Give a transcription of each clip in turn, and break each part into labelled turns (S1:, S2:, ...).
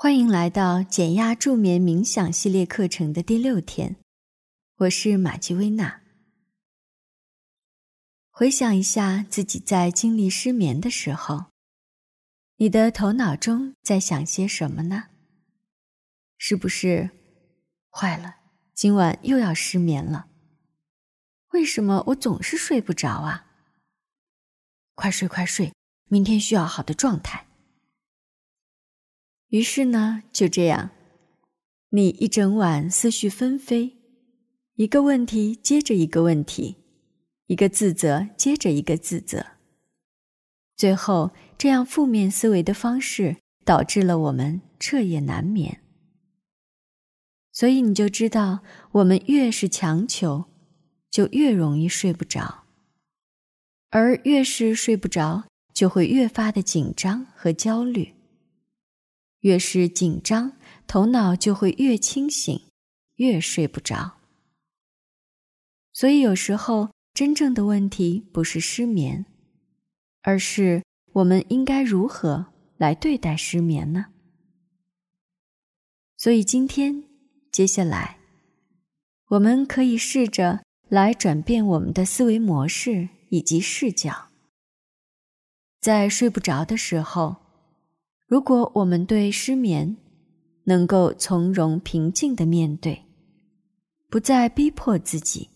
S1: 欢迎来到减压助眠冥想系列课程的第六天，我是玛吉薇娜。回想一下自己在经历失眠的时候，你的头脑中在想些什么呢？是不是坏了？今晚又要失眠了？为什么我总是睡不着啊？快睡快睡，明天需要好的状态。于是呢，就这样，你一整晚思绪纷飞，一个问题接着一个问题，一个自责接着一个自责，最后这样负面思维的方式导致了我们彻夜难眠。所以你就知道，我们越是强求，就越容易睡不着，而越是睡不着，就会越发的紧张和焦虑。越是紧张，头脑就会越清醒，越睡不着。所以有时候，真正的问题不是失眠，而是我们应该如何来对待失眠呢？所以今天，接下来，我们可以试着来转变我们的思维模式以及视角，在睡不着的时候。如果我们对失眠能够从容平静的面对，不再逼迫自己，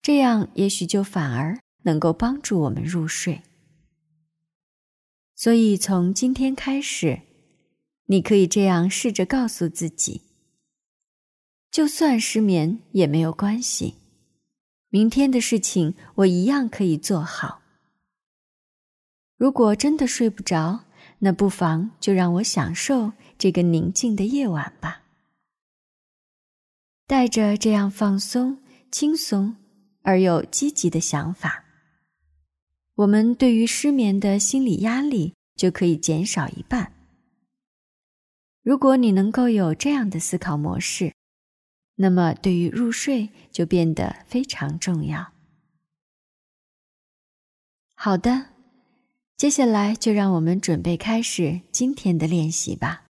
S1: 这样也许就反而能够帮助我们入睡。所以从今天开始，你可以这样试着告诉自己：就算失眠也没有关系，明天的事情我一样可以做好。如果真的睡不着，那不妨就让我享受这个宁静的夜晚吧。带着这样放松、轻松而又积极的想法，我们对于失眠的心理压力就可以减少一半。如果你能够有这样的思考模式，那么对于入睡就变得非常重要。好的。接下来就让我们准备开始今天的练习吧。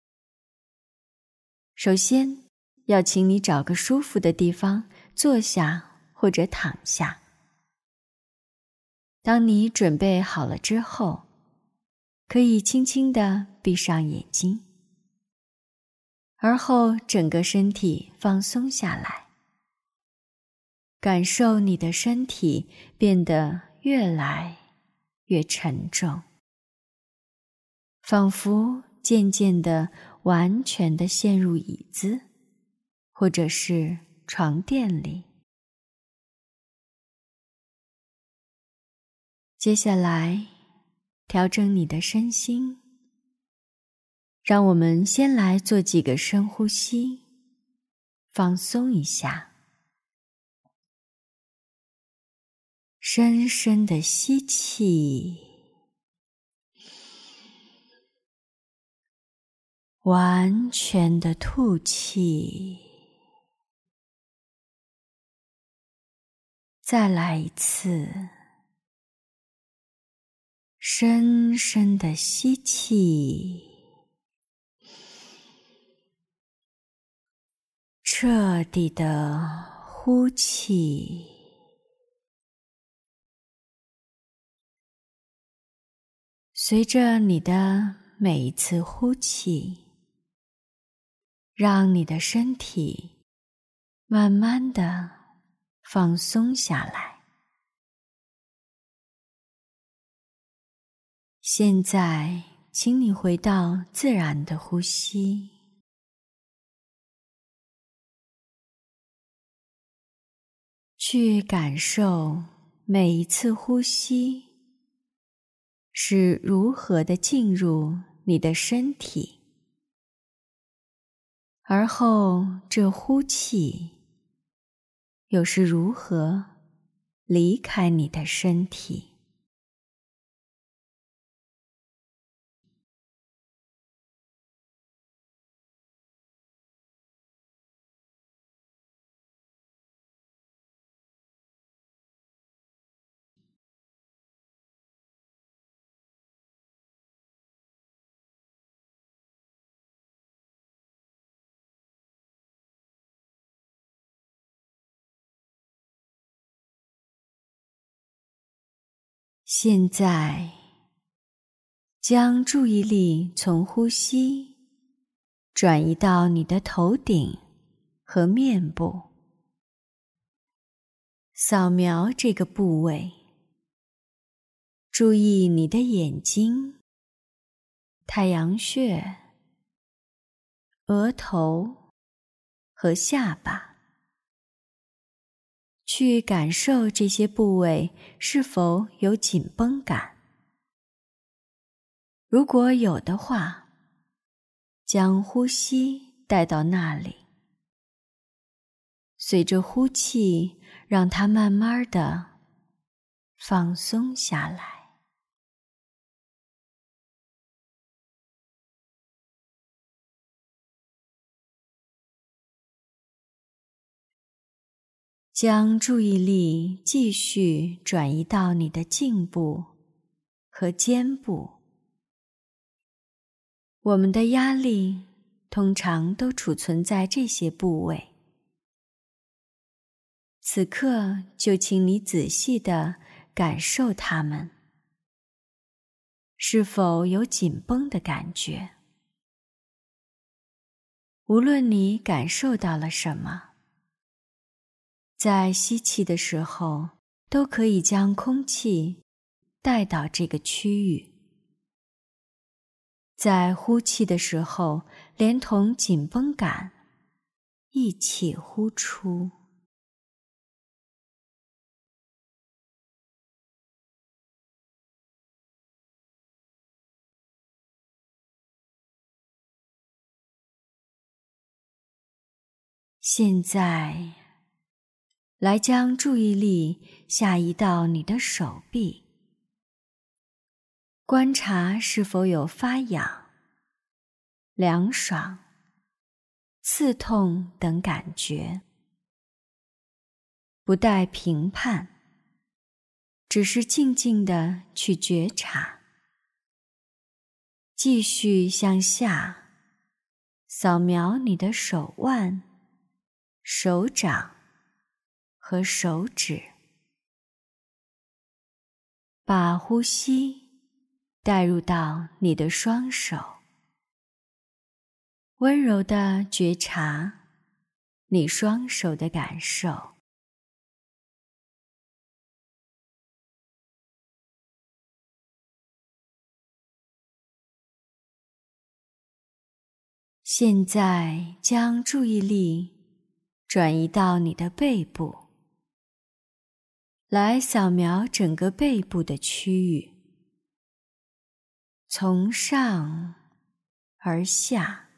S1: 首先，要请你找个舒服的地方坐下或者躺下。当你准备好了之后，可以轻轻的闭上眼睛，而后整个身体放松下来，感受你的身体变得越来。越沉重，仿佛渐渐的、完全的陷入椅子，或者是床垫里。接下来，调整你的身心，让我们先来做几个深呼吸，放松一下。深深的吸气，完全的吐气，再来一次。深深的吸气，彻底的呼气。随着你的每一次呼气，让你的身体慢慢的放松下来。现在，请你回到自然的呼吸，去感受每一次呼吸。是如何的进入你的身体，而后这呼气又是如何离开你的身体？现在，将注意力从呼吸转移到你的头顶和面部，扫描这个部位。注意你的眼睛、太阳穴、额头和下巴。去感受这些部位是否有紧绷感。如果有的话，将呼吸带到那里，随着呼气，让它慢慢的放松下来。将注意力继续转移到你的颈部和肩部。我们的压力通常都储存在这些部位。此刻，就请你仔细的感受它们，是否有紧绷的感觉？无论你感受到了什么。在吸气的时候，都可以将空气带到这个区域；在呼气的时候，连同紧绷感一起呼出。现在。来将注意力下移到你的手臂，观察是否有发痒、凉爽、刺痛等感觉，不带评判，只是静静的去觉察。继续向下扫描你的手腕、手掌。和手指，把呼吸带入到你的双手，温柔的觉察你双手的感受。现在将注意力转移到你的背部。来扫描整个背部的区域，从上而下，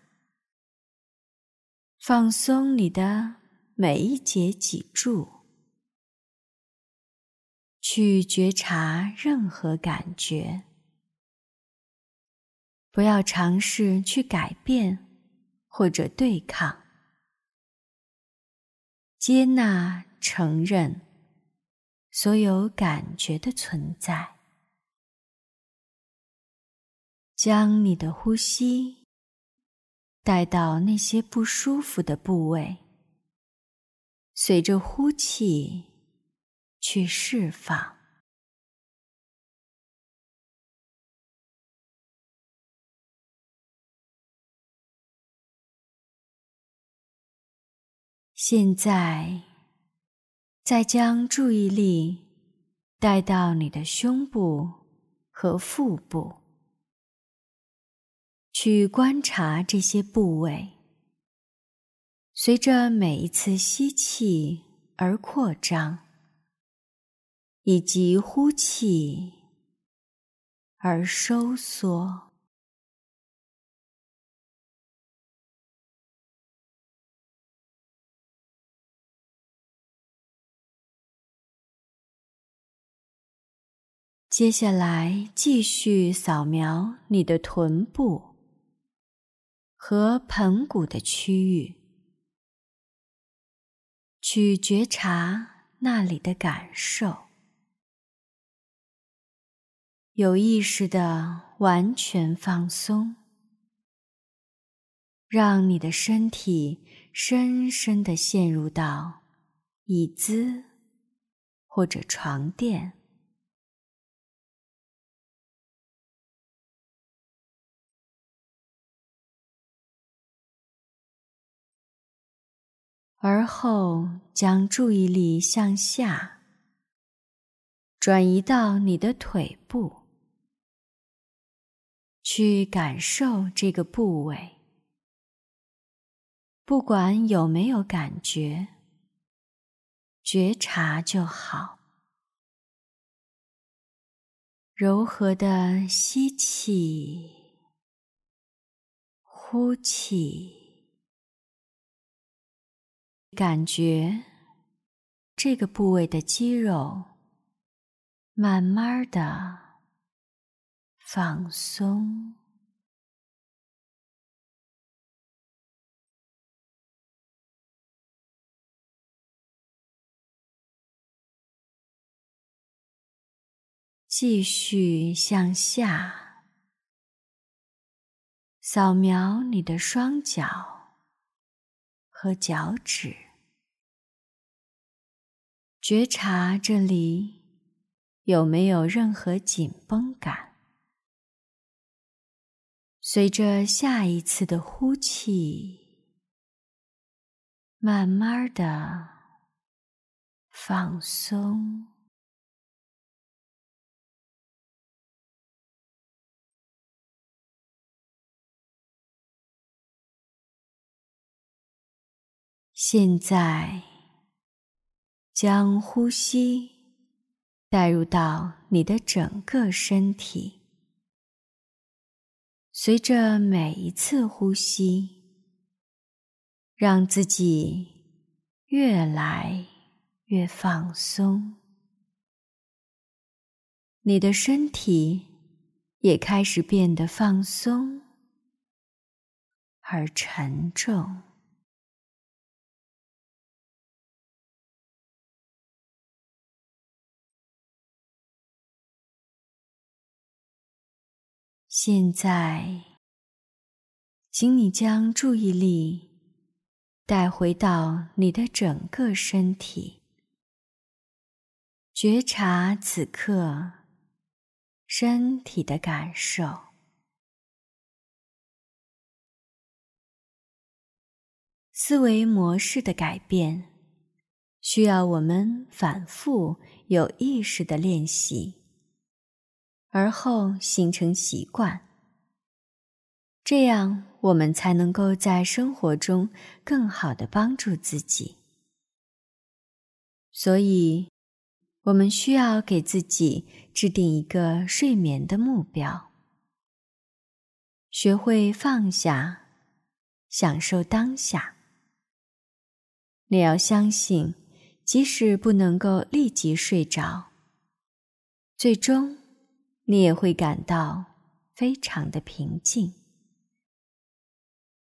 S1: 放松你的每一节脊柱，去觉察任何感觉，不要尝试去改变或者对抗，接纳、承认。所有感觉的存在，将你的呼吸带到那些不舒服的部位，随着呼气去释放。现在。再将注意力带到你的胸部和腹部，去观察这些部位，随着每一次吸气而扩张，以及呼气而收缩。接下来，继续扫描你的臀部和盆骨的区域，去觉察那里的感受，有意识的完全放松，让你的身体深深的陷入到椅子或者床垫。而后将注意力向下，转移到你的腿部，去感受这个部位，不管有没有感觉，觉察就好。柔和的吸气，呼气，感觉这个部位的肌肉慢慢的放松。继续向下，扫描你的双脚和脚趾，觉察这里有没有任何紧绷感。随着下一次的呼气，慢慢的放松。现在，将呼吸带入到你的整个身体。随着每一次呼吸，让自己越来越放松，你的身体也开始变得放松而沉重。现在，请你将注意力带回到你的整个身体，觉察此刻身体的感受。思维模式的改变，需要我们反复有意识的练习。而后形成习惯，这样我们才能够在生活中更好的帮助自己。所以，我们需要给自己制定一个睡眠的目标，学会放下，享受当下。你要相信，即使不能够立即睡着，最终。你也会感到非常的平静。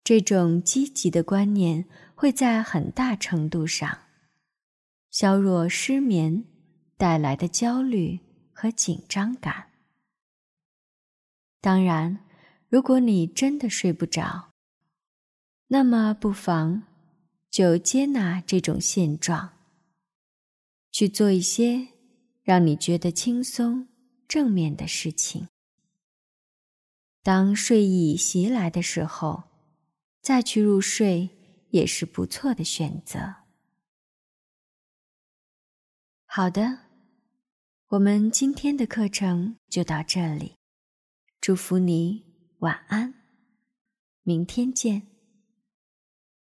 S1: 这种积极的观念会在很大程度上削弱失眠带来的焦虑和紧张感。当然，如果你真的睡不着，那么不妨就接纳这种现状，去做一些让你觉得轻松。正面的事情。当睡意袭来的时候，再去入睡也是不错的选择。好的，我们今天的课程就到这里，祝福你晚安，明天见。